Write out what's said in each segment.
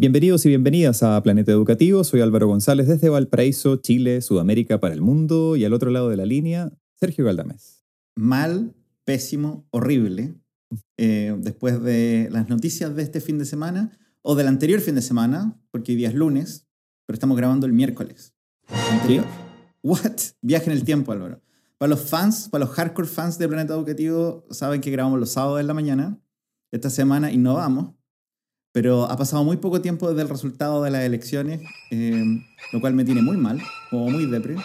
Bienvenidos y bienvenidas a Planeta Educativo. Soy Álvaro González desde Valparaíso, Chile, Sudamérica para el mundo y al otro lado de la línea, Sergio Galdamés. Mal, pésimo, horrible. Eh, después de las noticias de este fin de semana o del anterior fin de semana, porque hoy día es lunes, pero estamos grabando el miércoles. Anterior. What? Viaje en el tiempo, Álvaro. Para los fans, para los hardcore fans de Planeta Educativo, saben que grabamos los sábados en la mañana. Esta semana innovamos pero ha pasado muy poco tiempo desde el resultado de las elecciones, eh, lo cual me tiene muy mal, como muy depre.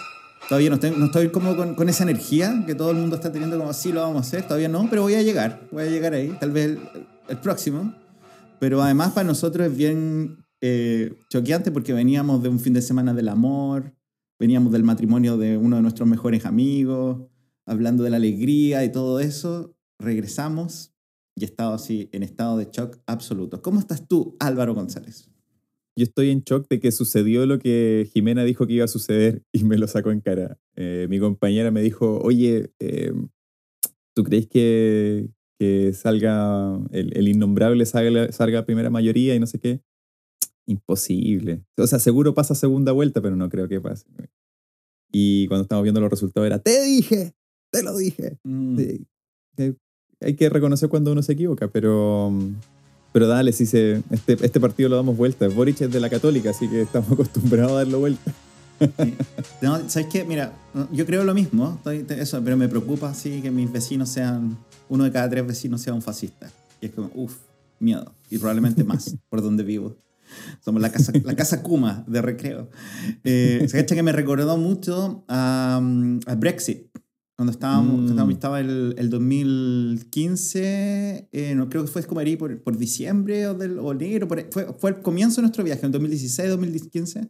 Todavía no estoy, no estoy como con, esa energía que todo el mundo está teniendo como así lo vamos a hacer, todavía no, pero voy a llegar, voy a llegar ahí, tal vez el, el próximo. Pero además para nosotros es bien eh, choqueante porque veníamos de un fin de semana del amor, veníamos del matrimonio de uno de nuestros mejores amigos, hablando de la alegría y todo eso, regresamos y he estado así en estado de shock absoluto. ¿Cómo estás tú, Álvaro González? Yo estoy en shock de que sucedió lo que Jimena dijo que iba a suceder y me lo sacó en cara. Eh, mi compañera me dijo, oye, eh, ¿tú crees que, que salga el, el, innombrable, salga, salga a primera mayoría y no sé qué? Imposible. O sea, seguro pasa segunda vuelta, pero no creo que pase. Y cuando estamos viendo los resultados era, te dije, te lo dije. Mm. Sí hay que reconocer cuando uno se equivoca, pero, pero dale, si se, este, este partido lo damos vuelta. Boric es de la Católica, así que estamos acostumbrados a darlo vuelta. No, ¿Sabes qué? Mira, yo creo lo mismo, eso, pero me preocupa así que mis vecinos sean, uno de cada tres vecinos sea un fascista. Y es como, uff, miedo. Y probablemente más por donde vivo. Somos la casa, la casa Kuma de recreo. Eh, ¿Sabes que me recordó mucho a, a Brexit? Cuando estábamos, mm. estaba el, el 2015, eh, no, creo que fue como ahí por, por diciembre o, del, o enero, fue, fue el comienzo de nuestro viaje, en 2016, 2015,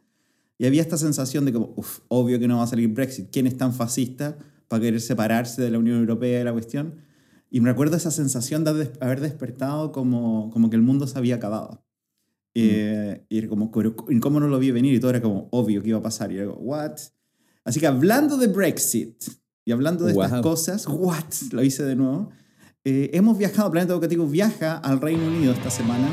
y había esta sensación de como, uff, obvio que no va a salir Brexit, ¿quién es tan fascista para querer separarse de la Unión Europea y la cuestión? Y me recuerdo esa sensación de haber despertado como, como que el mundo se había acabado. Mm. Eh, y como, ¿cómo no lo vi venir? Y todo era como obvio que iba a pasar. Y era como, ¿what? Así que hablando de Brexit, y hablando de estas cosas, what, lo hice de nuevo. Eh, hemos viajado, Planeta Educativo viaja al Reino Unido esta semana.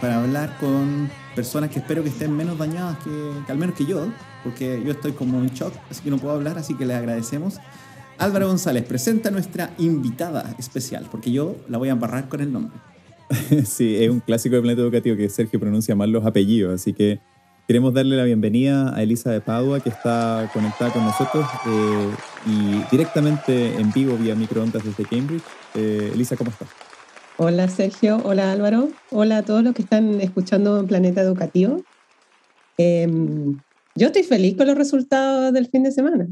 Para hablar con personas que espero que estén menos dañadas que, que al menos que yo, porque yo estoy como en shock, así que no puedo hablar, así que les agradecemos. Álvaro González, presenta a nuestra invitada especial, porque yo la voy a embarrar con el nombre. sí, es un clásico de Planeta Educativo que Sergio pronuncia mal los apellidos, así que queremos darle la bienvenida a Elisa de Padua, que está conectada con nosotros eh, y directamente en vivo vía microondas desde Cambridge. Eh, Elisa, ¿cómo estás? Hola Sergio, hola Álvaro, hola a todos los que están escuchando Planeta Educativo. Em, yo estoy feliz con los resultados del fin de semana.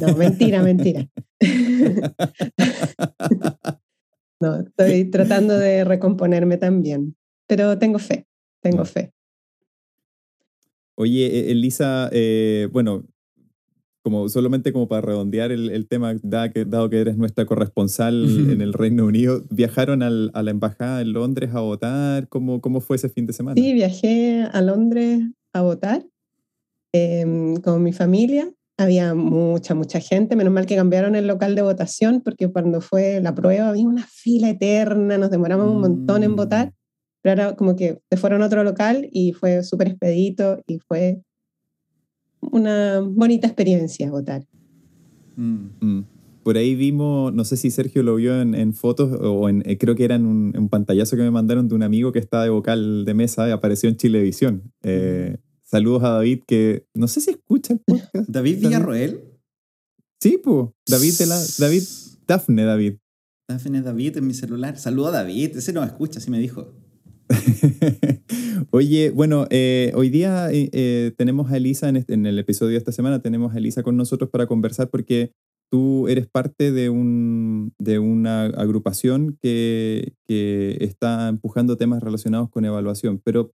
No, mentira, mentira. no, estoy tratando de recomponerme también, pero tengo fe, tengo fe. Oye, e, Elisa, eh, bueno, como solamente como para redondear el, tema, dado que, dado que, eres nuestra corresponsal en el Reino Unido, ¿viajaron al, a la embajada en Londres a votar? ¿Cómo, ¿Cómo fue ese fin de semana? Sí, viajé a Londres a votar em, con mi familia había mucha, mucha gente. Menos mal que cambiaron el local de votación porque cuando fue la prueba había una fila eterna, nos demoramos un montón en votar, mm. pero ahora como que se fueron a otro local y fue súper expedito y fue una bonita experiencia votar. Mm. Mm. Por ahí vimos, no sé si Sergio lo vio en, fotos o en, eh, creo que era en un, pantallazo que me mandaron de un amigo que estaba de vocal de mesa y apareció en Chilevisión. Eh, Saludos a David, que no sé si escucha el podcast. ¿David Villarroel? Sí, pues. David de la. David. Dafne David. Dafne David en mi celular. Saludo a David. Ese no escucha, así me dijo. Oye, bueno, eh, hoy día eh, eh, tenemos a Elisa en, en, el episodio de esta semana, tenemos a Elisa con nosotros para conversar porque tú eres parte de, un, de una agrupación que, que está empujando temas relacionados con evaluación, pero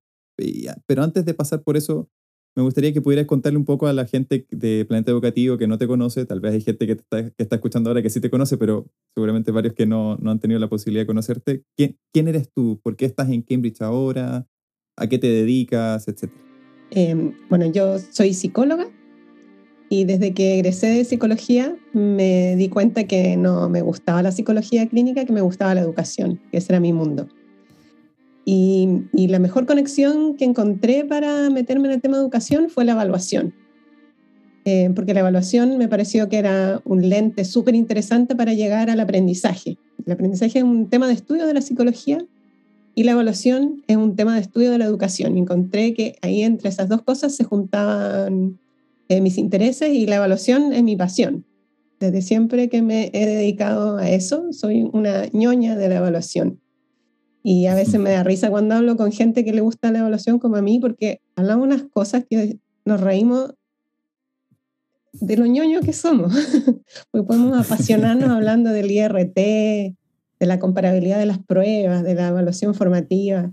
pero antes de pasar por eso, me gustaría que pudieras contarle un poco a la gente de Planeta Educativo que no te conoce. Tal vez hay gente que, está, que está escuchando ahora que sí te conoce, pero seguramente varios que no, no han tenido la posibilidad de conocerte. ¿Quién, ¿Quién, eres tú? ¿Por qué estás en Cambridge ahora? a qué te dedicas, etcétera. Em, bueno, yo soy psicóloga y desde que egresé de psicología me di cuenta que no me gustaba la psicología clínica, que me gustaba la educación, que ese era mi mundo. Y, y, la mejor conexión que encontré para meterme en el tema de educación fue la evaluación. Eh, porque la evaluación me pareció que era un lente súper interesante para llegar al aprendizaje. El aprendizaje es un tema de estudio de la psicología y la evaluación es un tema de estudio de la educación. encontré que ahí entre esas dos cosas se juntaban eh, mis intereses y la evaluación es mi pasión. Desde siempre que me he dedicado a eso, soy una ñoña de la evaluación. Y a veces me da risa cuando hablo con gente que le gusta la evaluación como a mí, porque hablamos unas cosas que nos reímos de lo ñoño que somos. Porque podemos apasionarnos hablando del IRT, de la comparabilidad de las pruebas, de la evaluación formativa.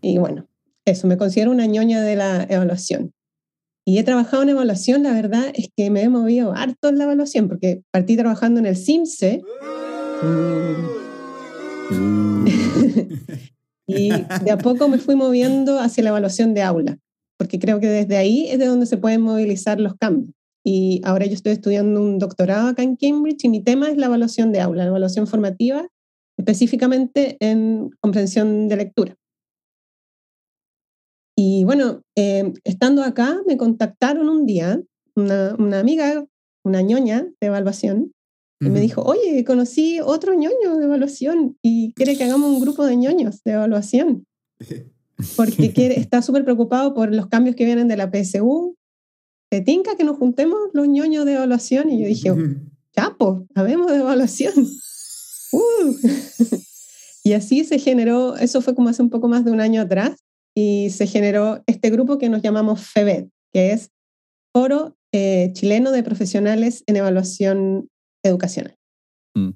Y bueno, eso, me considero una ñoña de la evaluación. Y he trabajado en evaluación, la verdad es que me he movido harto en la evaluación, porque partí trabajando en el CIMSE. Y de a poco me fui moviendo hacia la evaluación de aula, porque creo que desde ahí es de donde se pueden movilizar los cambios. Y ahora yo estoy estudiando un doctorado acá en Cambridge y mi tema es la evaluación de aula, la evaluación formativa, específicamente en comprensión de lectura. Y bueno, eh, estando acá, me contactaron un día una, una amiga, una ñoña de evaluación, y me dijo, oye, conocí otro ñoño de evaluación y quiere que hagamos un grupo de ñoños de evaluación. Porque quiere, está súper preocupado por los cambios que vienen de la PSU. ¿Te tinca que nos juntemos los ñoños de evaluación? Y yo dije, chapo, habemos de evaluación. Uh. y así se generó, eso fue como hace un poco más de un año atrás, y se generó este grupo que nos llamamos FEBET, que es Foro eh, Chileno de Profesionales en Evaluación Educacional. Mm.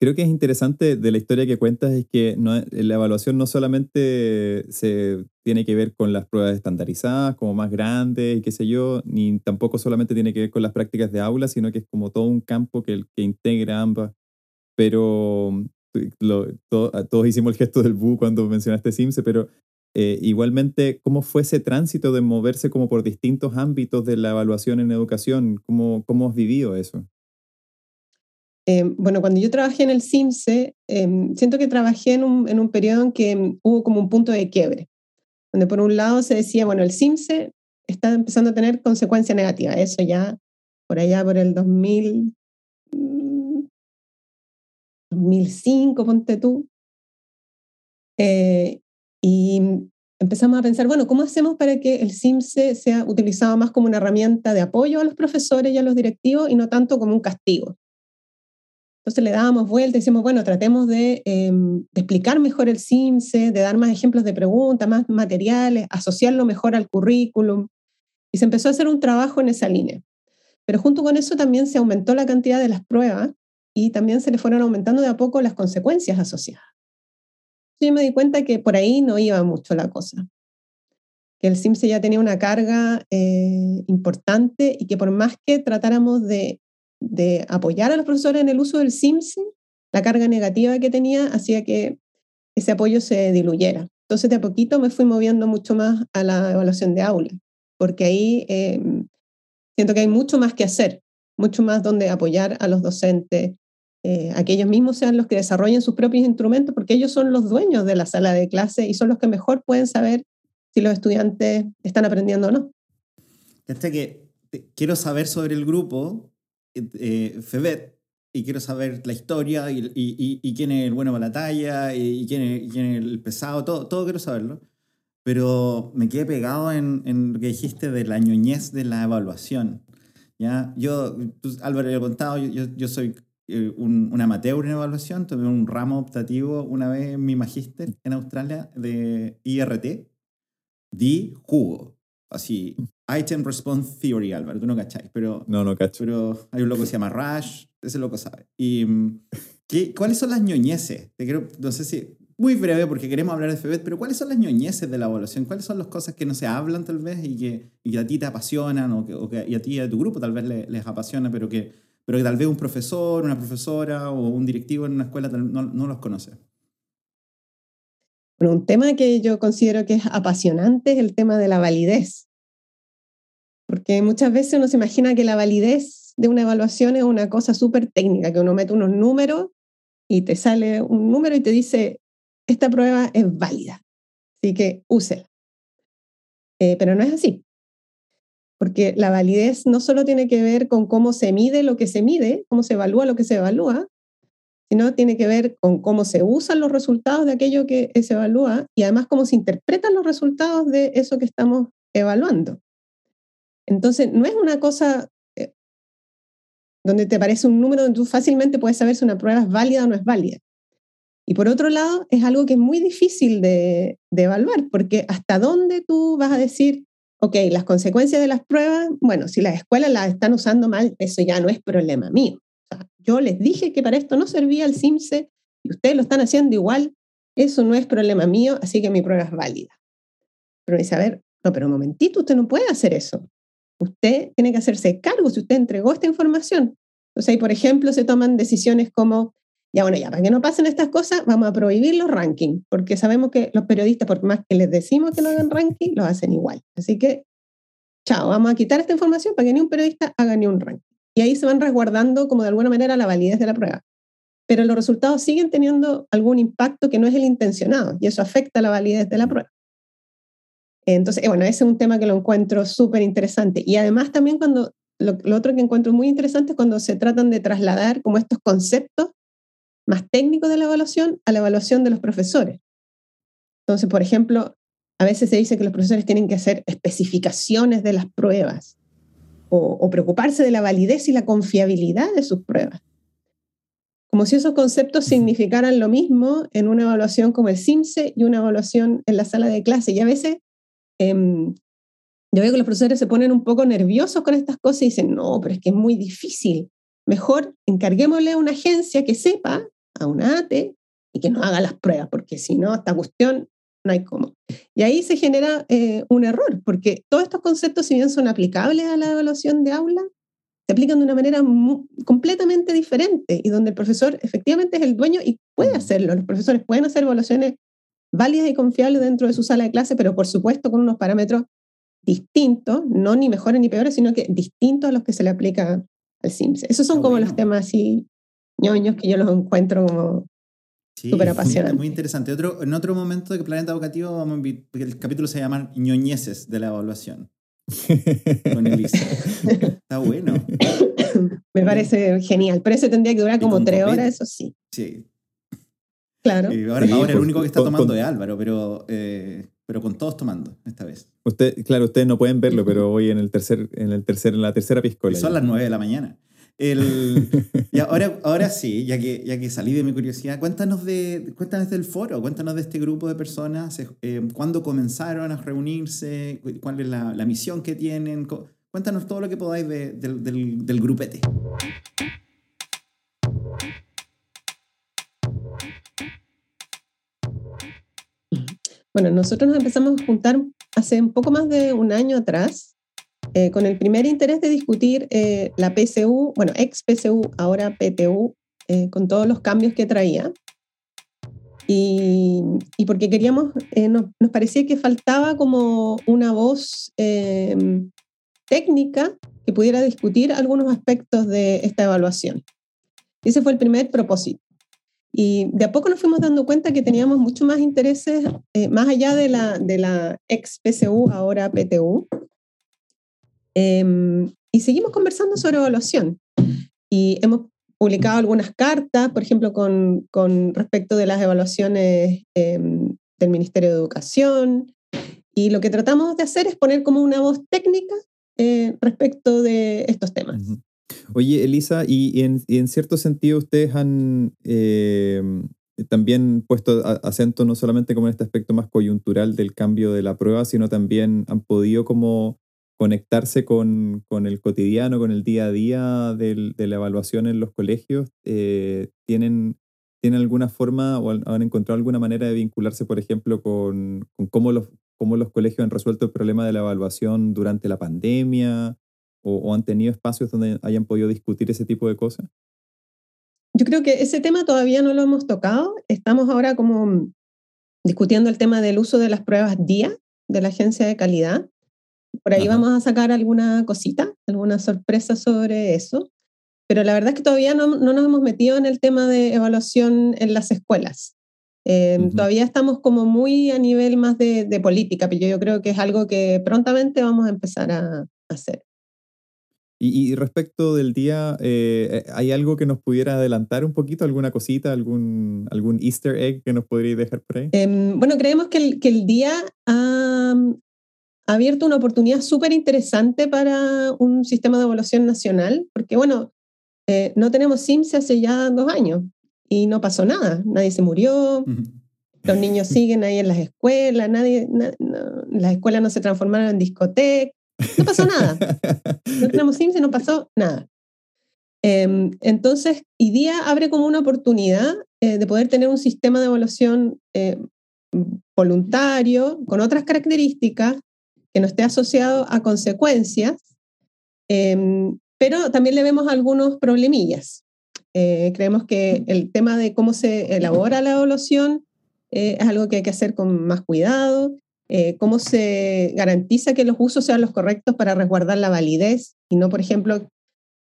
Creo que es interesante de la historia que cuentas es que la evaluación no solamente se tiene que ver con las pruebas estandarizadas, como más grandes y qué sé yo, ni tampoco solamente tiene que ver con las prácticas de aula, sino que es como todo un campo que, que integra ambas. Pero todos hicimos el gesto del bu cuando mencionaste Simse, pero eh, igualmente, ¿cómo fue ese tránsito de moverse como por distintos ámbitos de la evaluación en educación? ¿Cómo, cómo has vivido eso? Eh, bueno, cuando yo trabajé en el CIMSE, em, siento que trabajé en un, en un periodo en que hubo como un punto de quiebre, donde por un lado se decía, bueno, el CIMSE está empezando a tener consecuencias negativas, eso ya por allá por el 2000, 2005, mm, ponte tú. Eh, y empezamos a pensar, bueno, ¿cómo hacemos para que el CIMSE sea utilizado más como una herramienta de apoyo a los profesores y a los directivos y no tanto como un castigo? Entonces le dábamos vuelta y decíamos, bueno, tratemos de, em, de, explicar mejor el CIMSE, de dar más ejemplos de preguntas, más materiales, asociarlo mejor al currículum. Y se empezó a hacer un trabajo en esa línea. Pero junto con eso también se aumentó la cantidad de las pruebas y también se le fueron aumentando de a poco las consecuencias asociadas yo me di cuenta que por ahí no iba mucho la cosa. Que el CIMSE ya tenía una carga eh, importante y que por más que tratáramos de, de, apoyar a los profesores en el uso del CIMSE, la carga negativa que tenía hacía que ese apoyo se diluyera. Entonces, de a poquito me fui moviendo mucho más a la evaluación de aula, porque ahí eh, siento que hay mucho más que hacer, mucho más donde apoyar a los docentes, eh, a que ellos mismos sean los que desarrollen sus propios instrumentos, porque ellos son los dueños de la sala de clase y son los que mejor pueden saber si los estudiantes están aprendiendo o no. Este que quiero saber sobre el grupo eh, FEBET y quiero saber la historia y, y, y, quién es el bueno para la talla y, quién, es, quién es el pesado, todo, todo quiero saberlo. Pero me quedé pegado en, en lo que dijiste de la ñoñez de la evaluación. ¿ya? Yo, pues, Álvaro, le he contado, yo, yo soy eh, un, un, amateur en evaluación, tuve un ramo optativo una vez en mi magíster en Australia de IRT, di jugo, así, Item Response Theory, Álvaro, tú no cacháis, pero... No, no cacho. Pero hay un loco que se llama Rush, ese loco sabe. ¿Y ¿qué, cuáles son las ñoñeces? Te quiero, no sé si, muy breve porque queremos hablar de FEBET, pero ¿cuáles son las ñoñeces de la evaluación? ¿Cuáles son las cosas que no se hablan tal vez y que, y que a ti te apasionan o que, o que, y a ti y a tu grupo tal vez les, les apasiona, pero que pero que tal vez un profesor, una profesora o un directivo en una escuela no, no los conoce. Bueno, un tema que yo considero que es apasionante es el tema de la validez. Porque muchas veces uno se imagina que la validez de una evaluación es una cosa súper técnica, que uno mete unos números y te sale un número y te dice, esta prueba es válida, así que úsela. Eh, pero no es así, porque la validez no solo tiene que ver con cómo se mide lo que se mide, cómo se evalúa lo que se evalúa, sino tiene que ver con cómo se usan los resultados de aquello que se evalúa y además cómo se interpretan los resultados de eso que estamos evaluando. Entonces, no es una cosa eh, donde te aparece un número donde tú fácilmente puedes saber si una prueba es válida o no es válida. Y por otro lado, es algo que es muy difícil de, evaluar, porque hasta dónde tú vas a decir, ok, las consecuencias de las pruebas, bueno, si las escuelas las están usando mal, eso ya no es problema mío. yo les dije que para esto no servía el CIMSE y ustedes lo están haciendo igual, eso no es problema mío, así que mi prueba es válida. Pero dice, a ver, no, pero un momentito, usted no puede hacer eso. Usted tiene que hacerse cargo si usted entregó esta información. Entonces, ahí, por ejemplo, se toman decisiones como ya bueno, ya, para que no pasen estas cosas, vamos a prohibir los rankings, porque sabemos que los periodistas, por más que les decimos que no hagan ranking, lo hacen igual. Así que, chao, vamos a quitar esta información para que ni un periodista haga ni un ranking. Y ahí se van resguardando como de alguna manera la validez de la prueba. Pero los resultados siguen teniendo algún impacto que no es el intencionado y eso afecta la validez de la prueba. Entonces, eh, bueno, ese es un tema que lo encuentro súper interesante. Y además también cuando, lo, lo, otro que encuentro muy interesante es cuando se tratan de trasladar como estos conceptos más técnico de la evaluación a la evaluación de los profesores. Entonces, por ejemplo, a veces se dice que los profesores tienen que hacer especificaciones de las pruebas o, preocuparse de la validez y la confiabilidad de sus pruebas. Como si esos conceptos significaran lo mismo en una evaluación como el CIMSE y una evaluación en la sala de clase. Y a veces em, yo veo que los profesores se ponen un poco nerviosos con estas cosas y dicen, no, pero es que es muy difícil. Mejor encarguémosle a una agencia que sepa a una ATE y que no haga las pruebas, porque si no, esta cuestión no hay cómo. Y ahí se genera eh, un error, porque todos estos conceptos, si bien son aplicables a la evaluación de aula, se aplican de una manera completamente diferente y donde el profesor efectivamente es el dueño y puede hacerlo. Los profesores pueden hacer evaluaciones válidas y confiables dentro de su sala de clase, pero por supuesto con unos parámetros distintos, no ni mejores ni peores, sino que distintos a los que se le aplica al CIMS. Esos son como los temas así ñoños que yo los encuentro como súper apasionantes. Muy interesante. Otro, en otro momento de Planeta Educativo, vamos a el capítulo se llama ñoñeces de la evaluación. con Elisa. Está bueno. Me parece genial. Pero ese tendría que durar como tres horas, eso sí. Sí. Claro. ahora, ahora el único que está tomando es Álvaro, pero, eh, pero con todos tomando esta vez. Usted, claro, ustedes no pueden verlo, pero voy en el tercer, en el tercer, en la tercera piscola. son las nueve de la mañana. El, y ahora, ahora sí, ya que, ya que salí de mi curiosidad, cuéntanos, de, cuéntanos del foro, cuéntanos de este grupo de personas, eh, cuándo comenzaron a reunirse, cuál es la, la, misión que tienen, cuéntanos todo lo que podáis de, del, del grupete. Bueno, nosotros nos empezamos a juntar hace un poco más de un año atrás eh, con el primer interés de discutir eh, la PCU, bueno, ex PCU, ahora PTU, eh, con todos los cambios que traía. Y, porque queríamos, nos, nos, parecía que faltaba como una voz em, técnica que pudiera discutir algunos aspectos de esta evaluación. Ese fue el primer propósito. Y de a poco nos fuimos dando cuenta que teníamos mucho más intereses, más allá de la, de la ex PCU, ahora PTU, Em, y seguimos conversando sobre evaluación. Y hemos publicado algunas cartas, por ejemplo, con, con respecto de las evaluaciones em, del Ministerio de Educación. Y lo que tratamos de hacer es poner como una voz técnica eh, respecto de estos temas. Oye, Elisa, y, en, y, en, cierto sentido ustedes han eh, también puesto acento no solamente como en este aspecto más coyuntural del cambio de la prueba, sino también han podido como conectarse con, con, el cotidiano, con el día a día del, de la evaluación en los colegios, eh, ¿tienen, ¿tienen alguna forma o han encontrado alguna manera de vincularse, por ejemplo, con, con cómo, los, cómo los colegios han resuelto el problema de la evaluación durante la pandemia o, o han tenido espacios donde hayan podido discutir ese tipo de cosas? Yo creo que ese tema todavía no lo hemos tocado. Estamos ahora como discutiendo el tema del uso de las pruebas DIA de la agencia de calidad. Por ahí vamos a sacar alguna cosita, alguna sorpresa sobre eso. Pero la verdad es que todavía no, no nos hemos metido en el tema de evaluación en las escuelas. Em, todavía estamos como muy a nivel más de, de, política, pero yo creo que es algo que prontamente vamos a empezar a, hacer. Y, respecto del día, eh, ¿hay algo que nos pudiera adelantar un poquito? ¿Alguna cosita, algún, algún easter egg que nos podría dejar por ahí? Em, bueno, creemos que el, que el día ha, abierto una oportunidad súper interesante para un sistema de evaluación nacional, porque bueno, eh, no tenemos SIMS hace ya dos años y no pasó nada, nadie se murió, los niños siguen ahí en las escuelas, nadie, las escuelas no se transformaron en discotecas, no pasó nada. No tenemos SIMS y no pasó nada. Em, entonces, IDEA abre como una oportunidad eh, de poder tener un sistema de evaluación eh, voluntario con otras características que no esté asociado a consecuencias, em, pero también le vemos algunos problemillas. Eh, creemos que el tema de cómo se elabora la evaluación es algo que hay que hacer con más cuidado, eh, cómo se garantiza que los usos sean los correctos para resguardar la validez y no, por ejemplo,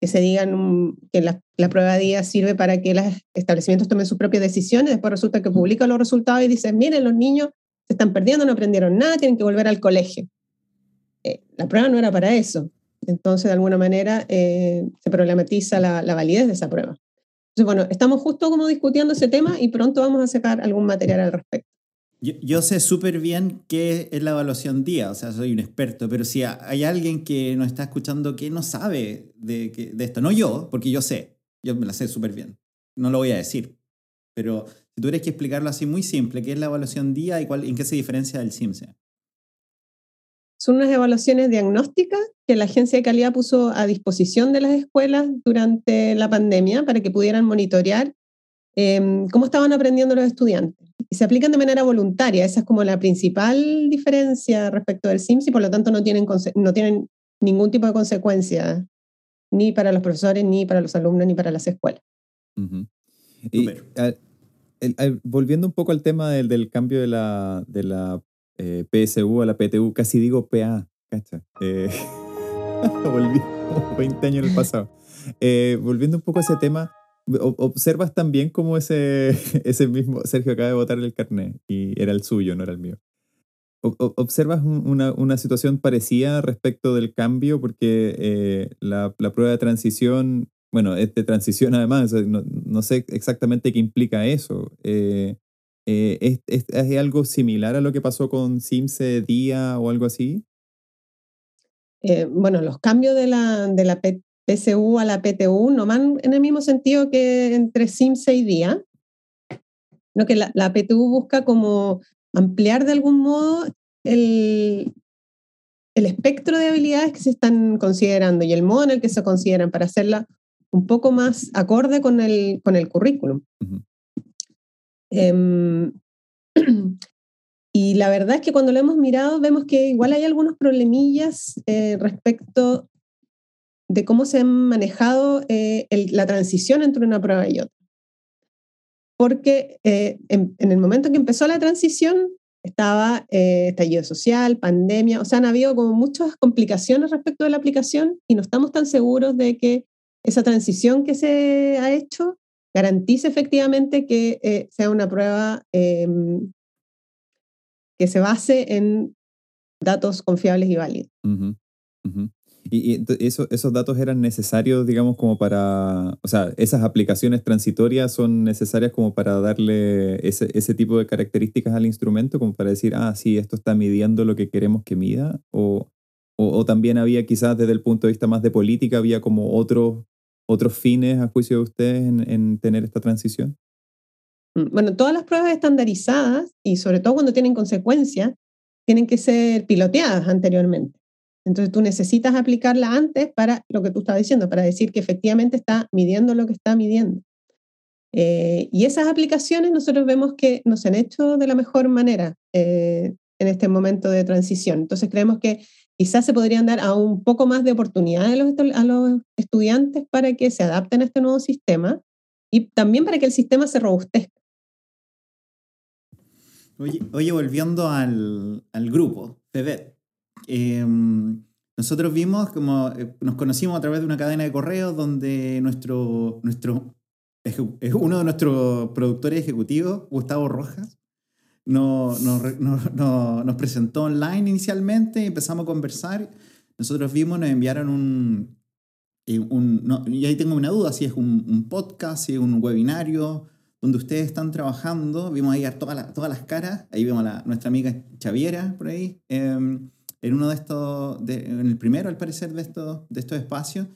que se digan que la, la, prueba día sirve para que los establecimientos tomen sus propias decisiones, después resulta que publican los resultados y dicen, miren, los niños se están perdiendo, no aprendieron nada, tienen que volver al colegio. la prueba no era para eso. Entonces, de alguna manera, se problematiza la, la validez de esa prueba. Entonces, bueno, estamos justo como discutiendo ese tema y pronto vamos a sacar algún material al respecto. Yo, sé súper bien qué es la evaluación día, o sea, soy un experto, pero si hay alguien que nos está escuchando que no sabe de, de esto, no yo, porque yo sé, yo me la sé súper bien, no lo voy a decir, pero si tuvieras que explicarlo así muy simple, ¿qué es la evaluación día y cuál, en qué se diferencia del CIMSE? Son unas evaluaciones diagnósticas que la agencia de calidad puso a disposición de las escuelas durante la pandemia para que pudieran monitorear em, cómo estaban aprendiendo los estudiantes. Y se aplican de manera voluntaria, esa es como la principal diferencia respecto del SIMS y por lo tanto no tienen, no tienen ningún tipo de consecuencia ni para los profesores, ni para los alumnos, ni para las escuelas. volviendo un poco al tema del, del cambio de la, de la eh, PSU a la PTU, casi digo PA, ¿cacha? Eh, volví 20 años en el pasado. Eh, volviendo un poco a ese tema, observas también como ese, ese mismo, Sergio acaba de votar el carnet y era el suyo, no era el mío. ¿Observas una, una situación parecida respecto del cambio? Porque la, la, prueba de transición, bueno, es de transición además, no, no sé exactamente qué implica eso. Eh, ¿es, algo similar a lo que pasó con Simse Día o algo así? Eh, bueno, los cambios de la, de la PSU a la PTU no van en el mismo sentido que entre Simse y Día, no que la, la PTU busca como ampliar de algún modo el, el espectro de habilidades que se están considerando y el modo en el que se consideran para hacerla un poco más acorde con el, con el currículum. Em, y la verdad es que cuando lo hemos mirado vemos que igual hay algunos problemillas eh, respecto de cómo se ha manejado eh, la transición entre una prueba y otra. Porque eh, en, el momento en que empezó la transición estaba estallido social, pandemia, o sea, han habido como muchas complicaciones respecto de la aplicación y no estamos tan seguros de que esa transición que se ha hecho garantice efectivamente que eh, sea una prueba em, que se base en datos confiables y válidos. ¿Y, esos datos eran necesarios, digamos, como para, o sea, esas aplicaciones transitorias son necesarias como para darle ese, ese tipo de características al instrumento, como para decir, ah, sí, esto está midiendo lo que queremos que mida? ¿O, o, o también había quizás desde el punto de vista más de política, había como otros otros fines, a juicio de ustedes, en, tener esta transición? Mm, bueno, todas las pruebas estandarizadas y sobre todo cuando tienen consecuencias, tienen que ser piloteadas anteriormente. Entonces tú necesitas aplicarla antes para lo que tú estabas diciendo, para decir que efectivamente está midiendo lo que está midiendo. Eh, y esas aplicaciones nosotros vemos que no se han hecho de la mejor manera eh, en este momento de transición. Entonces creemos que quizás se podrían dar a un poco más de oportunidades a los, estudiantes para que se adapten a este nuevo sistema y también para que el sistema se robustezca. Oye, volviendo al, al, grupo, FEBET. Em, nosotros vimos como eh, nos conocimos a través de una cadena de correos donde nuestro, nuestro es uno de nuestros productores ejecutivos, Gustavo Rojas, nos, nos, presentó online inicialmente empezamos a conversar. Nosotros vimos, nos enviaron un... Eh, un y ahí tengo una duda, si es un, podcast, si es un webinario, donde ustedes están trabajando. Vimos ahí todas, todas las caras. Ahí vemos a nuestra amiga Xaviera por ahí. Em, en uno de estos, en el primero al parecer de estos, de estos espacios.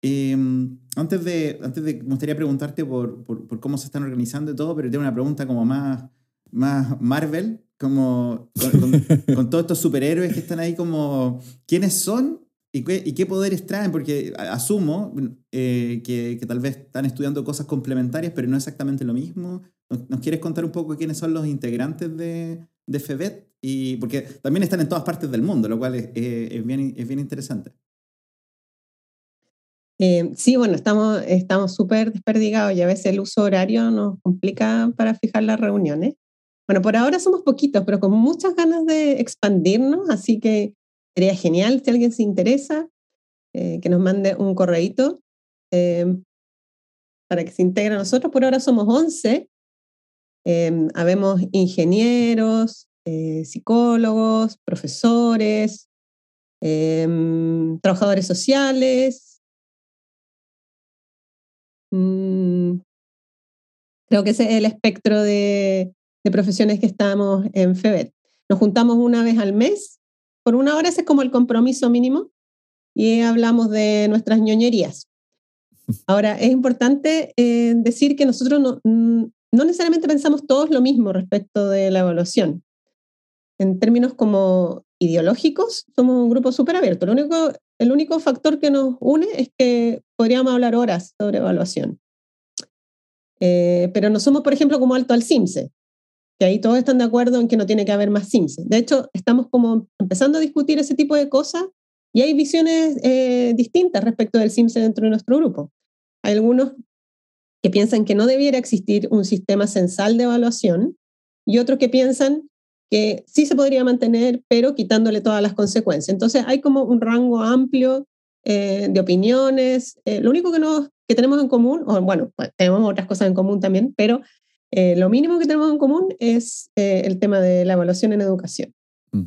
Em, antes, de, antes de, me gustaría preguntarte por, por, cómo se están organizando y todo, pero tengo una pregunta como más, más Marvel, como con, todos estos superhéroes que están ahí como, ¿quiénes son y qué, y qué poderes traen? Porque asumo eh, que, que, tal vez están estudiando cosas complementarias, pero no exactamente lo mismo. ¿Nos, quieres contar un poco quiénes son los integrantes de, de FEBET? Y, porque también están en todas partes del mundo, lo cual es, es, bien, es bien interesante. Eh, sí, bueno, estamos estamos súper desperdigados y a veces el uso horario nos complica para fijar las reuniones. Bueno, por ahora somos poquitos, pero con muchas ganas de expandirnos, así que sería genial si alguien se interesa, eh, que nos mande un correíto eh, para que se integre a nosotros. Por ahora somos 11. habemos ingenieros, psicólogos, profesores, trabajadores sociales, Mm, creo que ese es el espectro de, profesiones que estamos en FEBET. Nos juntamos una vez al mes, por una hora ese es como el compromiso mínimo, y hablamos de nuestras ñoñerías. Ahora, es importante eh, decir que nosotros no, mm, no necesariamente pensamos todos lo mismo respecto de la evaluación. En términos como ideológicos, somos un grupo súper abierto. Lo único, el único factor que nos une es que podríamos hablar horas sobre evaluación. Eh, pero no somos, por ejemplo, como Alto al CIMSE, que ahí todos están de acuerdo en que no tiene que haber más CIMSE. De hecho, estamos como empezando a discutir ese tipo de cosas y hay visiones eh, distintas respecto del CIMSE dentro de nuestro grupo. Hay algunos que piensan que no debiera existir un sistema censal de evaluación y otros que piensan que sí se podría mantener, pero quitándole todas las consecuencias. Entonces hay como un rango amplio eh, de opiniones. Eh, lo único que, nos, que tenemos en común, o bueno, pues, tenemos otras cosas en común también, pero eh, lo mínimo que tenemos en común es el tema de la evaluación en educación. Mm.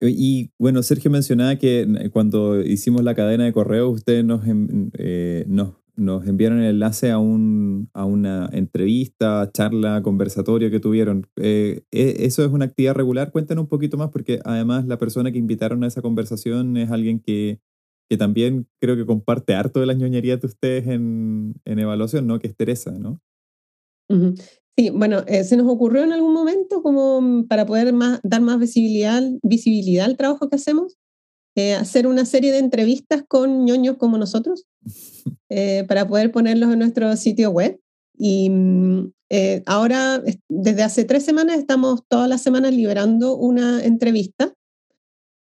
Y bueno, Sergio mencionaba que cuando hicimos la cadena de correos, ustedes nos, nos nos enviaron el enlace a, un, a una entrevista, charla, conversatorio que tuvieron. Eh, e, ¿Eso es una actividad regular? Cuéntanos un poquito más, porque además la persona que invitaron a esa conversación es alguien que, que también creo que comparte harto de las ñoñerías de ustedes en, en evaluación, ¿no? Que es Teresa, ¿no? Sí, bueno, eh, se nos ocurrió en algún momento como para poder más, dar más visibilidad, visibilidad al trabajo que hacemos, eh, hacer una serie de entrevistas con ñoños como nosotros eh, para poder ponerlos en nuestro sitio web. Y mm, eh, ahora, desde hace tres semanas, estamos todas las semanas liberando una entrevista.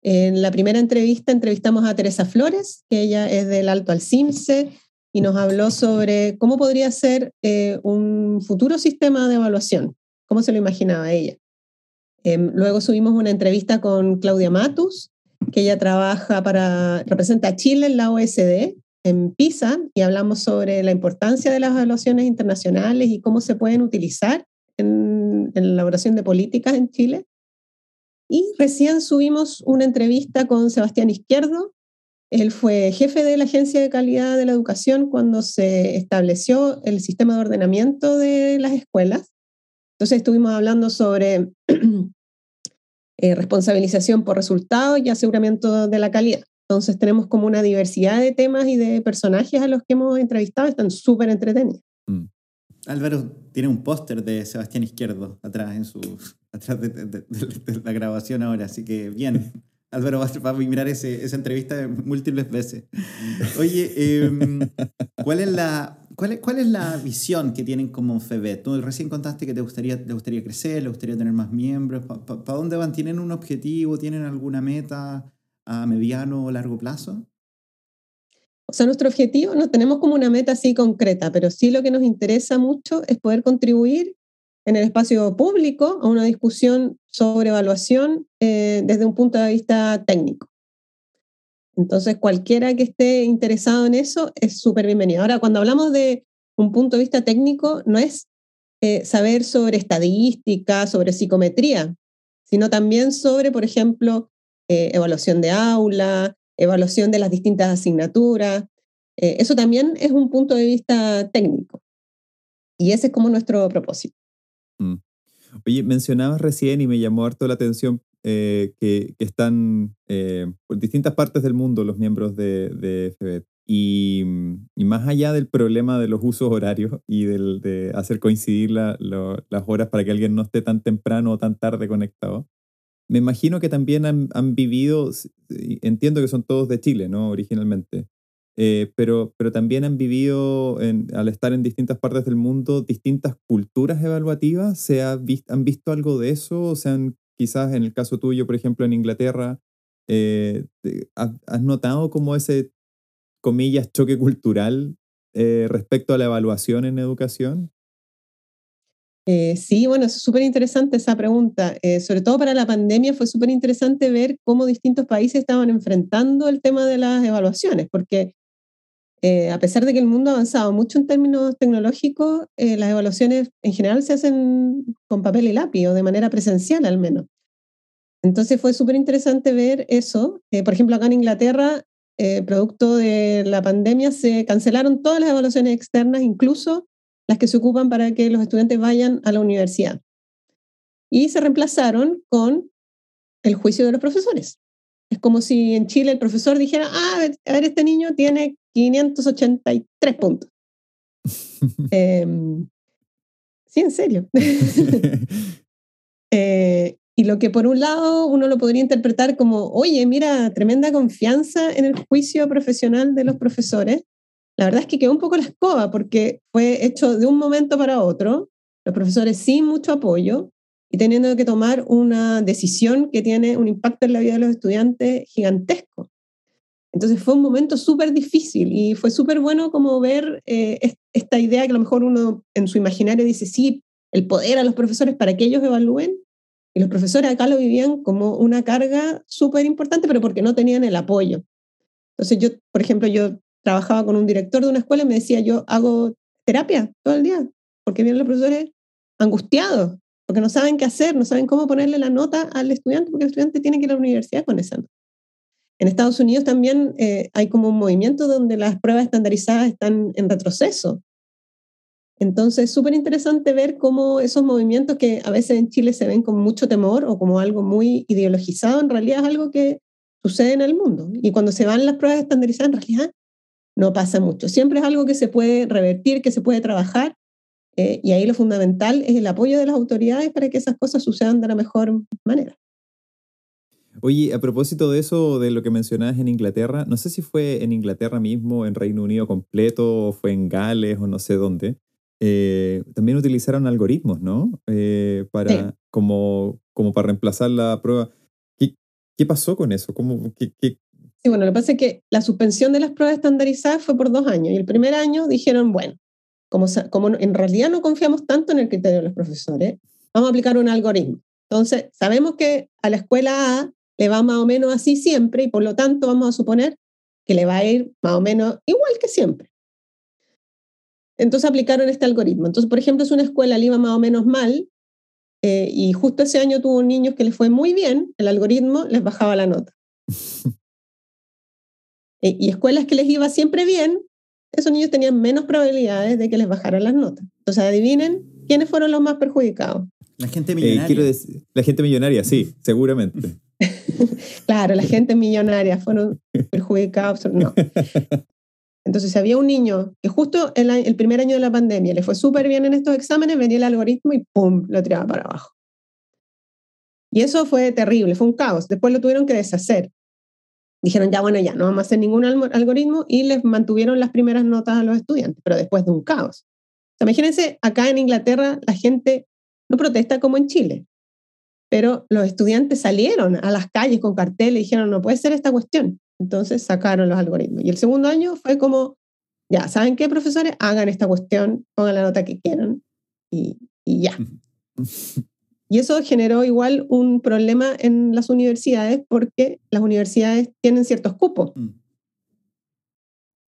En la primera entrevista entrevistamos a Teresa Flores, que ella es del Alto Alcimce, y nos habló sobre cómo podría ser un futuro sistema de evaluación, cómo se lo imaginaba ella. Em, luego subimos una entrevista con Claudia Matus, que ella trabaja para, representa a Chile en la OSD, en PISA, y hablamos sobre la importancia de las evaluaciones internacionales y cómo se pueden utilizar en, la elaboración de políticas en Chile. Y recién subimos una entrevista con Sebastián Izquierdo. Él fue jefe de la Agencia de Calidad de la Educación cuando se estableció el sistema de ordenamiento de las escuelas. Entonces estuvimos hablando sobre Eh, responsabilización por resultados y aseguramiento de la calidad. Entonces tenemos como una diversidad de temas y de personajes a los que hemos entrevistado, están súper entretenidos. Mm. Álvaro tiene un póster de Sebastián Izquierdo atrás, en su, atrás de, la grabación ahora, así que bien. Álvaro va, a mirar ese, esa entrevista múltiples veces. Oye, em, ¿cuál es la, ¿Cuál es, ¿Cuál es, la visión que tienen como FEBET? Tú recién contaste que te gustaría, te gustaría crecer, le gustaría tener más miembros. ¿Para dónde van? ¿Tienen un objetivo? ¿Tienen alguna meta a mediano o largo plazo? O sea, nuestro objetivo no tenemos como una meta así concreta, pero sí lo que nos interesa mucho es poder contribuir en el espacio público a una discusión sobre evaluación eh, desde un punto de vista técnico. Entonces, cualquiera que esté interesado en eso es súper bienvenido. Ahora, cuando hablamos de un punto de vista técnico, no es eh, saber sobre estadística, sobre psicometría, sino también sobre, por ejemplo, eh, evaluación de aula, evaluación de las distintas asignaturas. Eh, eso también es un punto de vista técnico. Y ese es como nuestro propósito. Mm. Oye, mencionabas recién y me llamó harto la atención que, que, están por distintas partes del mundo los miembros de, de FEBET. Y, más allá del problema de los usos horarios y del, de hacer coincidir las horas para que alguien no esté tan temprano o tan tarde conectado, me imagino que también han, han vivido, entiendo que son todos de Chile, ¿no? Originalmente, eh, pero, pero también han vivido, al estar en distintas partes del mundo, distintas culturas evaluativas. ¿Se ha ¿Han visto algo de eso? O sea, quizás en el caso tuyo, por ejemplo, en Inglaterra, eh, ¿has notado como ese comillas, choque cultural eh, respecto a la evaluación en educación? Eh, sí, bueno, es súper interesante esa pregunta. Eh, sobre todo para la pandemia fue súper interesante ver cómo distintos países estaban enfrentando el tema de las evaluaciones, porque a pesar de que el mundo ha avanzado mucho en términos tecnológicos, las evaluaciones en general se hacen con papel y lápiz o de manera presencial al menos. Entonces fue súper interesante ver eso. por ejemplo, acá en Inglaterra eh, producto de la pandemia, se cancelaron todas las evaluaciones externas, incluso las que se ocupan para que los estudiantes vayan a la universidad. Y se reemplazaron con el juicio de los profesores. Es como si en Chile el profesor dijera, ah, a ver, este niño tiene 583 puntos. Em, sí, en serio. eh, y lo que por un lado uno lo podría interpretar como, oye, mira, tremenda confianza en el juicio profesional de los profesores, la verdad es que quedó un poco la escoba porque fue hecho de un momento para otro, los profesores sin mucho apoyo y teniendo que tomar una decisión que tiene un impacto en la vida de los estudiantes gigantesco. Entonces fue un momento súper difícil y fue súper bueno como ver eh, esta idea que a lo mejor uno en su imaginario dice, sí, el poder a los profesores para que ellos evalúen, y los profesores acá lo vivían como una carga súper importante, pero porque no tenían el apoyo. Entonces yo, por ejemplo, yo trabajaba con un director de una escuela y me decía, yo hago terapia todo el día, porque vienen los profesores angustiados, porque no saben qué hacer, no saben cómo ponerle la nota al estudiante, porque el estudiante tiene que ir a la universidad con esa nota. En Estados Unidos también eh, hay como un movimiento donde las pruebas estandarizadas están en retroceso. Entonces, es súper interesante ver cómo esos movimientos que a veces en Chile se ven con mucho temor o como algo muy ideologizado, en realidad es algo que sucede en el mundo. Y cuando se van las pruebas estandarizadas, en realidad no pasa mucho. Siempre es algo que se puede revertir, que se puede trabajar. Eh, y ahí lo fundamental es el apoyo de las autoridades para que esas cosas sucedan de la mejor manera. Oye, a propósito de eso, de lo que mencionabas en Inglaterra, no sé si fue en Inglaterra mismo, en Reino Unido completo, o fue en Gales o no sé dónde, eh, también utilizaron algoritmos, ¿no? Eh, para, como, como para reemplazar la prueba. ¿Qué, qué pasó con eso? ¿Cómo, qué, Sí, bueno, lo que pasa es que la suspensión de las pruebas estandarizadas fue por dos años y el primer año dijeron, bueno, como, como en realidad no confiamos tanto en el criterio de los profesores, vamos a aplicar un algoritmo. Entonces, sabemos que a la escuela A le va más o menos así siempre y por lo tanto vamos a suponer que le va a ir más o menos igual que siempre. Entonces aplicaron este algoritmo. Entonces, por ejemplo, es una escuela, le iba más o menos mal, eh, y justo ese año tuvo niños que les fue muy bien, el algoritmo les bajaba la nota. y, escuelas que les iba siempre bien, esos niños tenían menos probabilidades de que les bajaran las notas. Entonces, adivinen quiénes fueron los más perjudicados. La gente eh, millonaria. la gente millonaria, sí, seguramente. claro, la gente millonaria fueron perjudicados. No. Entonces, si había un niño que justo el, el primer año de la pandemia le fue súper bien en estos exámenes, venía el algoritmo y ¡pum! lo tiraba para abajo. Y eso fue terrible, fue un caos. Después lo tuvieron que deshacer. Dijeron, ya, bueno, ya, no vamos a hacer ningún algoritmo y les mantuvieron las primeras notas a los estudiantes, pero después de un caos. imagínense, acá en Inglaterra la gente no protesta como en Chile, pero los estudiantes salieron a las calles con carteles y dijeron, no puede ser esta cuestión. Entonces sacaron los algoritmos. Y el segundo año fue como, ya, ¿saben qué, profesores? Hagan esta cuestión, pongan la nota que quieran y, y ya. Y eso generó igual un problema en las universidades porque las universidades tienen ciertos cupos. Mm.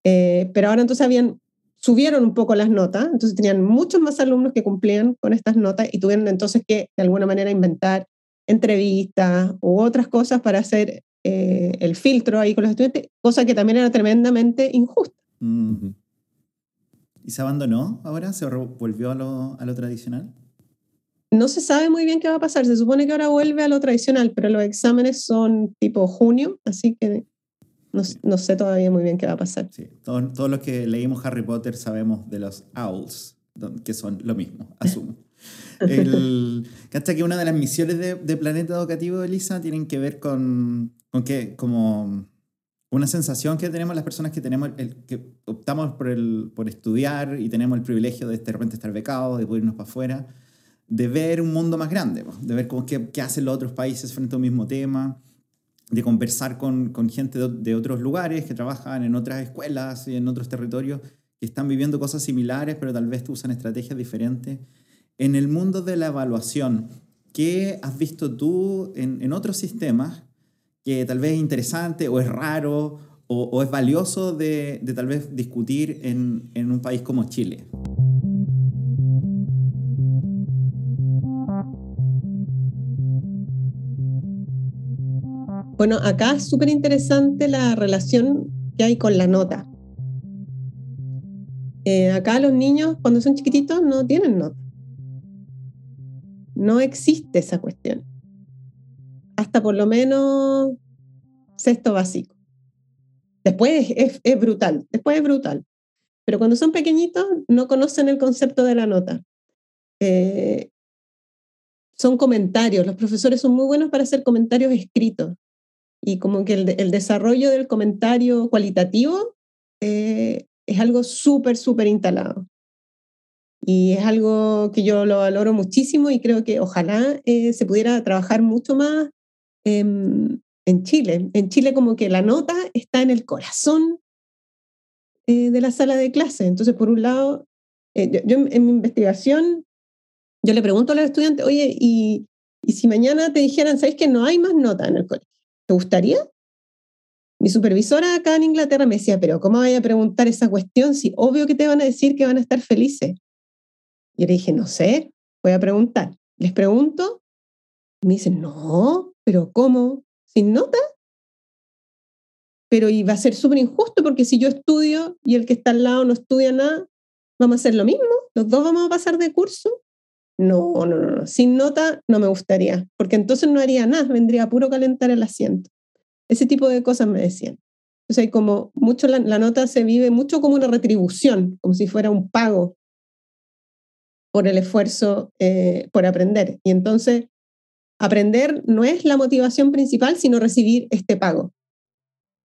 Eh, pero ahora entonces habían, subieron un poco las notas, entonces tenían muchos más alumnos que cumplían con estas notas y tuvieron entonces que de alguna manera inventar entrevistas u otras cosas para hacer eh, el filtro ahí con los estudiantes, cosa que también era tremendamente injusta. Mm. ¿Y se abandonó ahora? ¿Se volvió a lo, a lo tradicional? No se sabe muy bien qué va a pasar, se supone que ahora vuelve a lo tradicional, pero los exámenes son tipo junio, así que no, no sé todavía muy bien qué va a pasar. Sí. Todos, todos los que leímos Harry Potter sabemos de los owls, que son lo mismo, asumo. El, ¿Cacha que una de las misiones de, de Planeta Educativo, Elisa, tienen que ver con, con que, como una sensación que tenemos las personas que tenemos, el, que optamos por, el, por estudiar y tenemos el privilegio de de repente estar becados, de poder irnos para afuera, de ver un mundo más grande, de ver cómo, qué, qué hacen los otros países frente a un mismo tema, de conversar con, con gente de, de otros lugares que trabajan en otras escuelas y en otros territorios que están viviendo cosas similares, pero tal vez usan estrategias diferentes. En el mundo de la evaluación, ¿qué has visto tú en, en otros sistemas que tal vez es interesante o es raro o, o es valioso de, de tal vez discutir en, en un país como Chile? Bueno, acá es súper interesante la relación que hay con la nota. Eh, acá los niños, cuando son chiquititos, no tienen nota. No existe esa cuestión. Hasta por lo menos sexto básico. Después es, brutal, después es brutal. Pero cuando son pequeñitos, no conocen el concepto de la nota. Eh, son comentarios, los profesores son muy buenos para hacer comentarios escritos y como que el, el desarrollo del comentario cualitativo eh, es algo súper, súper instalado. Y es algo que yo lo valoro muchísimo y creo que ojalá eh, se pudiera trabajar mucho más en Chile. En Chile como que la nota está en el corazón eh, de la sala de clase. Entonces, por un lado, eh, yo, yo en, en mi investigación, yo le pregunto a los estudiantes, oye, y, y si mañana te dijeran, ¿sabes que no hay más nota en el colegio? ¿Te gustaría? Mi supervisora acá en Inglaterra me decía, pero ¿cómo vaya a preguntar esa cuestión si obvio que te van a decir que van a estar felices? Y le dije, no sé, voy a preguntar. Les pregunto y me dicen, no, pero ¿cómo? ¿Sin nota? Pero y va a ser súper injusto porque si yo estudio y el que está al lado no estudia nada, ¿vamos a hacer lo mismo? ¿Los dos vamos a pasar de curso? No, no, no, no. Sin nota no me gustaría, porque entonces no haría nada, vendría a puro calentar el asiento. Ese tipo de cosas me decían. Entonces hay como mucho, la, la nota se vive mucho como una retribución, como si fuera un pago por el esfuerzo eh, por aprender. Y entonces aprender no es la motivación principal, sino recibir este pago.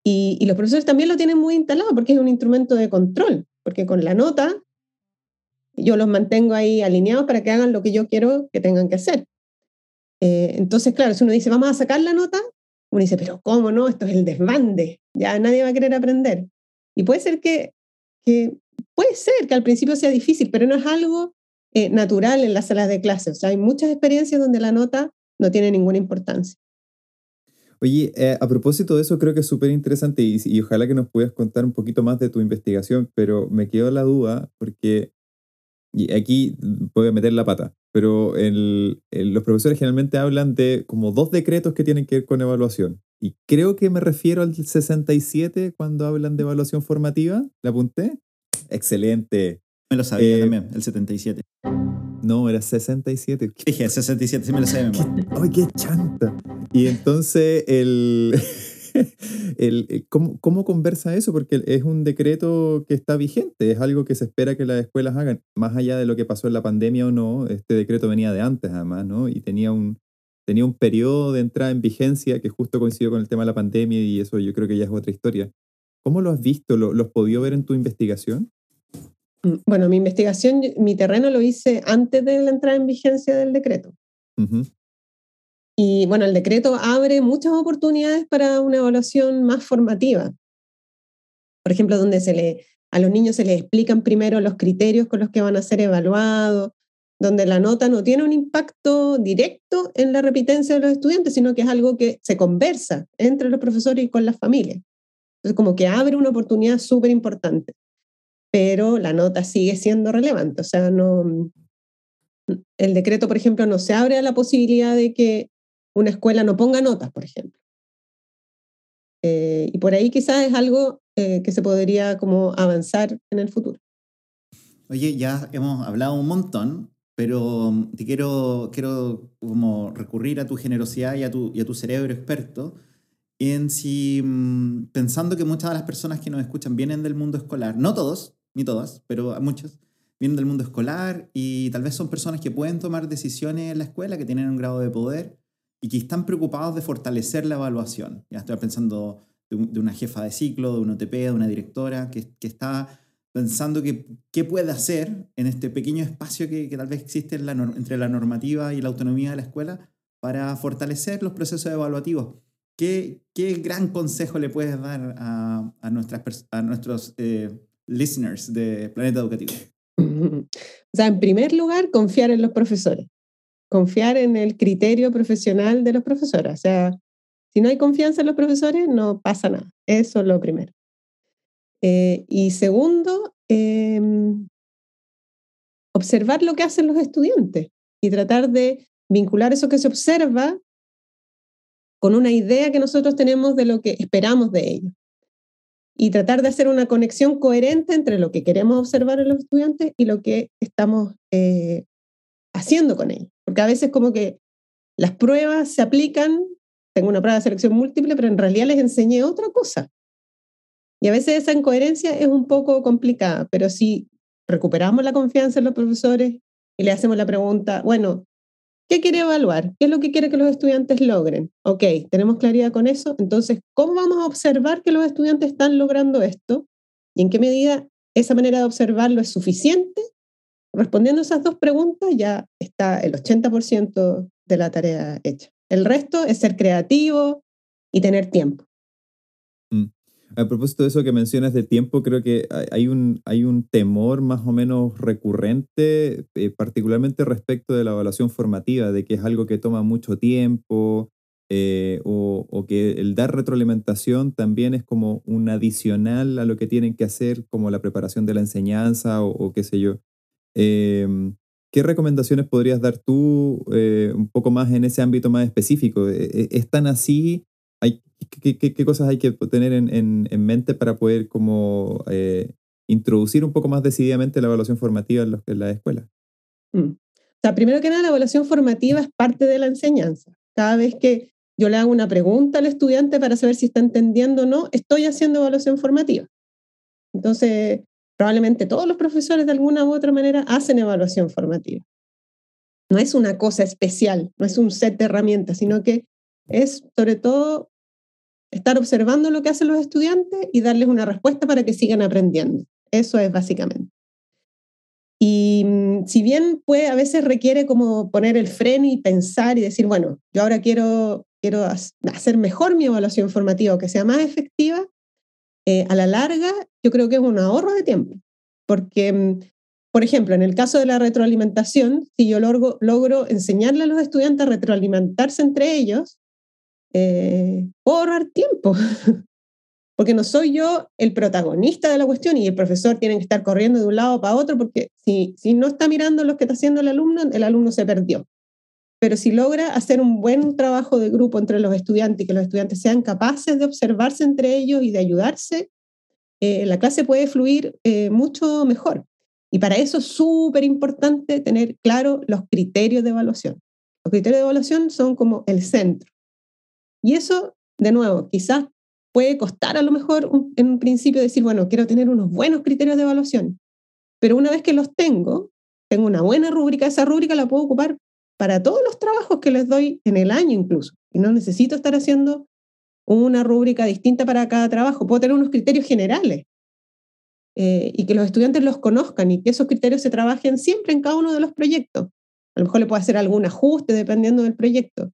Y, y los profesores también lo tienen muy instalado porque es un instrumento de control, porque con la nota yo los mantengo ahí alineados para que hagan lo que yo quiero que tengan que hacer. Eh, entonces, claro, si uno dice, vamos a sacar la nota, uno dice, pero ¿cómo no? Esto es el desbande, ya nadie va a querer aprender. Y puede ser que, que puede ser que al principio sea difícil, pero no es algo eh, natural en las salas de clase. O sea, hay muchas experiencias donde la nota no tiene ninguna importancia. Oye, eh, a propósito de eso, creo que es súper interesante y, ojalá que nos puedas contar un poquito más de tu investigación, pero me quedó la duda porque y aquí voy a meter la pata, pero el, el, los profesores generalmente hablan de como dos decretos que tienen que ver con evaluación. Y creo que me refiero al 67 cuando hablan de evaluación formativa. ¿La apunté? Excelente. Me lo sabía Eh, también, el 77. No, era 67. Dije, el 67, sí me lo memoria. ¡Ay, qué chanta! Y entonces, el, el, el- ¿cómo, ¿cómo conversa eso? Porque es un decreto que está vigente, es algo que se espera que las escuelas hagan. Más allá de lo que pasó en la pandemia o no, este decreto venía de antes además, ¿no? Y tenía un, tenía un periodo de entrada en vigencia que justo coincidió con el tema de la pandemia y eso yo creo que ya es otra historia. ¿Cómo lo has visto? ¿Lo, ¿Lo has podido ver en tu investigación? Mm, Bueno, mi investigación, mi terreno lo hice antes de la entrada en vigencia del decreto. Ujú. Y bueno, el decreto abre muchas oportunidades para una evaluación más formativa. Por ejemplo, donde se le, a los niños se les explican primero los criterios con los que van a ser evaluados, donde la nota no tiene un impacto directo en la repitencia de los estudiantes, sino que es algo que se conversa entre los profesores y con las familias. Entonces, como que abre una oportunidad súper importante, pero la nota sigue siendo relevante. O sea, no, el decreto, por ejemplo, no se abre a la posibilidad de que una escuela no ponga notas, por ejemplo. Eh, y por ahí quizás es algo eh, que se podría como avanzar en el futuro. Oye, ya hemos hablado un montón, pero mm, te quiero, quiero como recurrir a tu generosidad y a tu, y a tu cerebro experto en si, mm, pensando que muchas de las personas que nos escuchan vienen del mundo escolar, no todos, ni todas, pero muchas, vienen del mundo escolar y tal vez son personas que pueden tomar decisiones en la escuela, que tienen un grado de poder y que están preocupados de fortalecer la evaluación. Ya estoy pensando de, una jefa de ciclo, de un OTP, de una directora, que, que está pensando que, qué puede hacer en este pequeño espacio que, que tal vez existe la, entre la normativa y la autonomía de la escuela para fortalecer los procesos evaluativos. ¿Qué, qué gran consejo le puedes dar a, a, nuestras, a nuestros eh, listeners de Planeta Educativo? O sea, en primer lugar, confiar en los profesores, confiar en el criterio profesional de los profesores. O sea, si no hay confianza en los profesores, no pasa nada. Eso es lo primero. Eh, y segundo, em, observar lo que hacen los estudiantes y tratar de vincular eso que se observa con una idea que nosotros tenemos de lo que esperamos de ellos. Y tratar de hacer una conexión coherente entre lo que queremos observar en los estudiantes y lo que estamos eh, haciendo con ellos. Porque a veces como que las pruebas se aplican, tengo una prueba de selección múltiple, pero en realidad les enseñé otra cosa. Y a veces esa incoherencia es un poco complicada, pero si recuperamos la confianza en los profesores y le hacemos la pregunta, bueno, ¿qué quiere evaluar? ¿Qué es lo que quiere que los estudiantes logren? Ok, tenemos claridad con eso. Entonces, ¿cómo vamos a observar que los estudiantes están logrando esto? ¿Y en qué medida esa manera de observarlo es suficiente? Respondiendo esas dos preguntas ya está el 80% de la tarea hecha. El resto es ser creativo y tener tiempo. A propósito de eso que mencionas de tiempo, creo que hay un, hay un temor más o menos recurrente, eh, particularmente respecto de la evaluación formativa, de que es algo que toma mucho tiempo eh, o, que el dar retroalimentación también es como un adicional a lo que tienen que hacer, como la preparación de la enseñanza o, qué sé yo. Em, ¿Qué recomendaciones podrías dar tú eh, un poco más en ese ámbito más específico? ¿Es tan así? qué, cosas hay que tener en, mente para poder como eh, introducir un poco más decididamente la evaluación formativa en, los, la escuela? Mm. O sea, primero que nada, la evaluación formativa es parte de la enseñanza. Cada vez que yo le hago una pregunta al estudiante para saber si está entendiendo o no, estoy haciendo evaluación formativa. Entonces, probablemente todos los profesores de alguna u otra manera hacen evaluación formativa. No es una cosa especial, no es un set de herramientas, sino que es sobre todo estar observando lo que hacen los estudiantes y darles una respuesta para que sigan aprendiendo. Eso es básicamente. Y mm, si bien puede, a veces requiere como poner el freno y pensar y decir, bueno, yo ahora quiero, quiero hacer mejor mi evaluación formativa, que sea más efectiva, eh, a la larga yo creo que es un ahorro de tiempo. Porque, mm, por ejemplo, en el caso de la retroalimentación, si yo logro, enseñarle a los estudiantes a retroalimentarse entre ellos, eh, puedo ahorrar tiempo, porque no soy yo el protagonista de la cuestión y el profesor tiene que estar corriendo de un lado para otro, porque si, si no está mirando lo que está haciendo el alumno, el alumno se perdió. Pero si logra hacer un buen trabajo de grupo entre los estudiantes y que los estudiantes sean capaces de observarse entre ellos y de ayudarse, eh, la clase puede fluir eh, mucho mejor. Y para eso es súper importante tener claro los criterios de evaluación. Los criterios de evaluación son como el centro. Y eso, de nuevo, quizás puede costar a lo mejor en un principio decir, bueno, quiero tener unos buenos criterios de evaluación, pero una vez que los tengo, tengo una buena rúbrica, esa rúbrica la puedo ocupar para todos los trabajos que les doy en el año incluso, y no necesito estar haciendo una rúbrica distinta para cada trabajo, puedo tener unos criterios generales eh, y que los estudiantes los conozcan y que esos criterios se trabajen siempre en cada uno de los proyectos. A lo mejor le puedo hacer algún ajuste dependiendo del proyecto,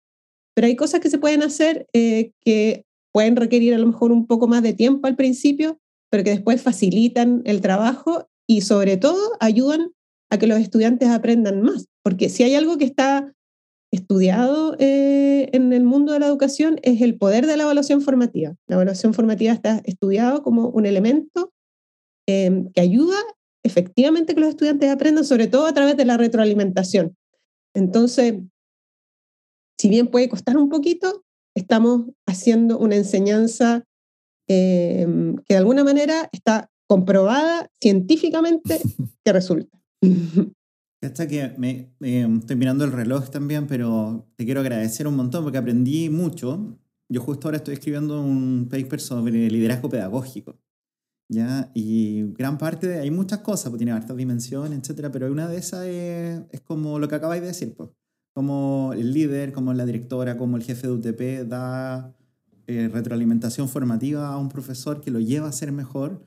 pero hay cosas que se pueden hacer eh, que pueden requerir a lo mejor un poco más de tiempo al principio, pero que después facilitan el trabajo y sobre todo ayudan a que los estudiantes aprendan más, porque si hay algo que está estudiado eh, en el mundo de la educación es el poder de la evaluación formativa. La evaluación formativa está estudiado como un elemento em, que ayuda efectivamente a que los estudiantes aprendan, sobre todo a través de la retroalimentación. Entonces, si bien puede costar un poquito, estamos haciendo una enseñanza em, que de alguna manera está comprobada científicamente que resulta. Hasta que me, estoy mirando el reloj también, pero te quiero agradecer un montón porque aprendí mucho. Yo justo ahora estoy escribiendo un paper sobre liderazgo pedagógico. ¿ya? Y gran parte, de, hay muchas cosas, pues tiene hartas dimensiones, etcétera, pero una de esas es, es como lo que acabáis de decir, pues. Como el líder, como la directora, como el jefe de UTP da eh, retroalimentación formativa a un profesor que lo lleva a ser mejor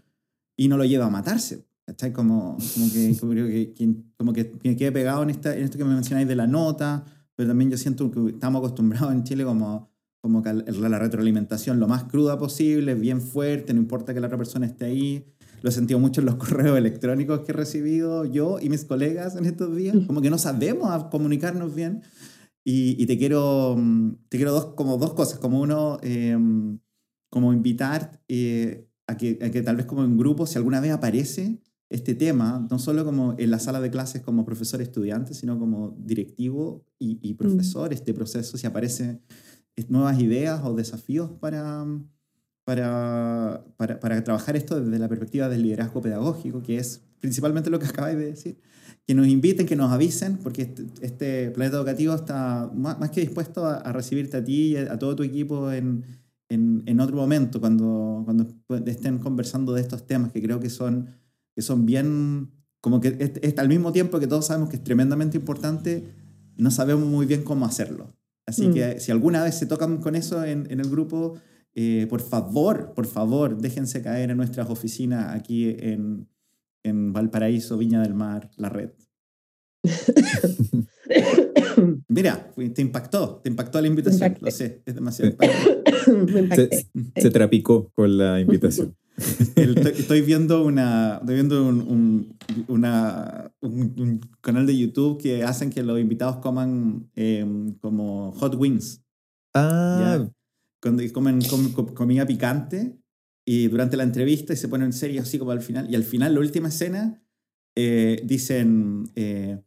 y no lo lleva a matarse. ¿Cachai? Como, como, que, como, que, como que me quede pegado en, esta, en esto que me mencionáis de la nota, pero también yo siento que estamos acostumbrados en Chile como, como que la retroalimentación lo más cruda posible, bien fuerte, no importa que la otra persona esté ahí. Lo he sentido mucho en los correos electrónicos que he recibido yo y mis colegas en estos días, como que no sabemos comunicarnos bien. Y, y te quiero, te quiero dos, como dos cosas, como uno, eh, como invitar eh, a, que, a que tal vez como en grupo, si alguna vez aparece, este tema, no solo como en la sala de clases como profesor estudiante, sino como directivo y, mm. profesor, este proceso, si aparecen nuevas ideas o desafíos para, para, para, para, trabajar esto desde la perspectiva del liderazgo pedagógico, que es principalmente lo que acabáis de decir, que nos inviten, que nos avisen, porque este, este planeta educativo está más, que dispuesto a, recibirte a ti y a, todo tu equipo en, en, en, otro momento, cuando, cuando estén conversando de estos temas que creo que son que son bien, como que es, al mismo tiempo que todos sabemos que es tremendamente importante, no sabemos muy bien cómo hacerlo. Así mm. que si alguna vez se tocan con eso en, en el grupo, eh, por favor, por favor, déjense caer en nuestras oficinas aquí en, en Valparaíso, Viña del Mar, la red. Mira, te impactó, te impactó la invitación, lo sé, es demasiado. se, se, trapicó con la invitación. Estoy viendo, una, estoy viendo un, una, un, canal de YouTube que hacen que los invitados coman em, como hot wings. Ah. Cuando comen, comida picante y durante la entrevista y se ponen serio así como al final. Y al final, la última escena, eh, dicen, eh,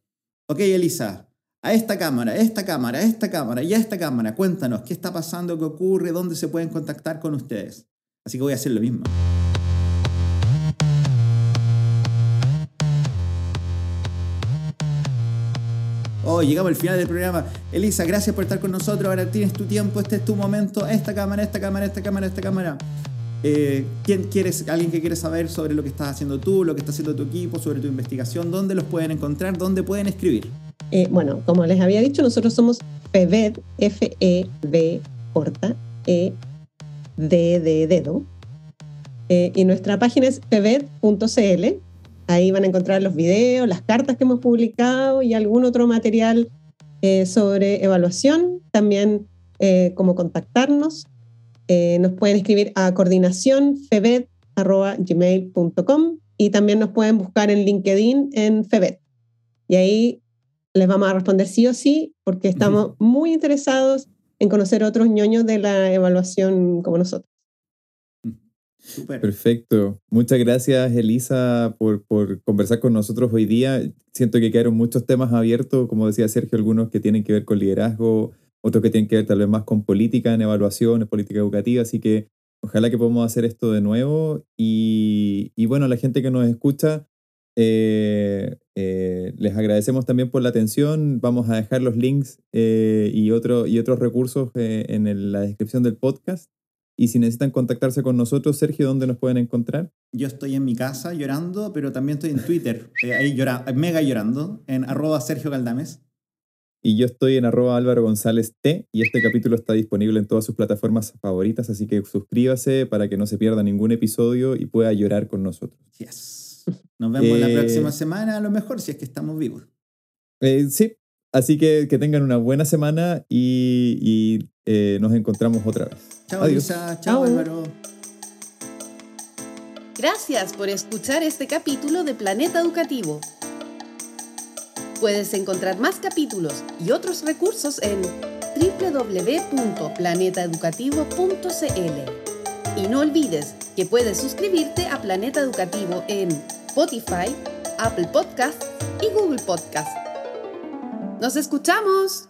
ok Elisa, a esta cámara, a esta cámara, a esta cámara y a esta cámara, cuéntanos qué está pasando, qué ocurre, dónde se pueden contactar con ustedes. Así que voy a hacer lo mismo. Oh, llegamos al final del programa. Elisa, gracias por estar con nosotros. Ahora tienes tu tiempo, este es tu momento. Esta cámara, esta cámara, esta cámara, esta cámara. Eh, ¿quién quieres, alguien que quiere saber sobre lo que estás haciendo tú, lo que está haciendo tu equipo, sobre tu investigación? ¿Dónde los pueden encontrar? ¿Dónde pueden escribir? Eh, bueno, como les había dicho, nosotros somos FEVED, F-E-V corta, E-D de dedo. Eh, y nuestra página es feved.cl Ahí van a encontrar los videos, las cartas que hemos publicado y algún otro material eh, sobre evaluación. También eh, cómo contactarnos. Eh, nos pueden escribir a coordinacionfebet.gmail.com y también nos pueden buscar en LinkedIn en Febet. Y ahí les vamos a responder sí o sí, porque estamos muy interesados en conocer otros ñoños de la evaluación como nosotros. Perfecto. Muchas gracias, Elisa, por, por, conversar con nosotros hoy día. Siento que quedaron muchos temas abiertos, como decía Sergio, algunos que tienen que ver con liderazgo, otros que tienen que ver tal vez más con política en evaluaciones, política educativa, así que ojalá que podamos hacer esto de nuevo. Y, y bueno, la gente que nos escucha, eh, eh, les agradecemos también por la atención. Vamos a dejar los links eh, y, y otros recursos en la descripción del podcast. Y si necesitan contactarse con nosotros, Sergio, ¿dónde nos pueden encontrar? Yo estoy en mi casa llorando, pero también estoy en Twitter, eh, ahí llora, mega llorando, en arroba Sergio Galdames. Y yo estoy en arroba Álvaro González T y este capítulo está disponible en todas sus plataformas favoritas, así que suscríbase para que no se pierda ningún episodio y pueda llorar con nosotros. Yes. Nos vemos la eh, próxima semana, a lo mejor, si es que estamos vivos. Eh, sí, así que que tengan una buena semana y, nos encontramos otra vez. Chao, Adiós. Chao, Álvaro. Gracias por escuchar este capítulo de Planeta Educativo. Puedes encontrar más capítulos y otros recursos en www.planetaeducativo.cl. Y no olvides que puedes suscribirte a Planeta Educativo en Spotify, Apple Podcasts y Google Podcasts. ¡Nos escuchamos!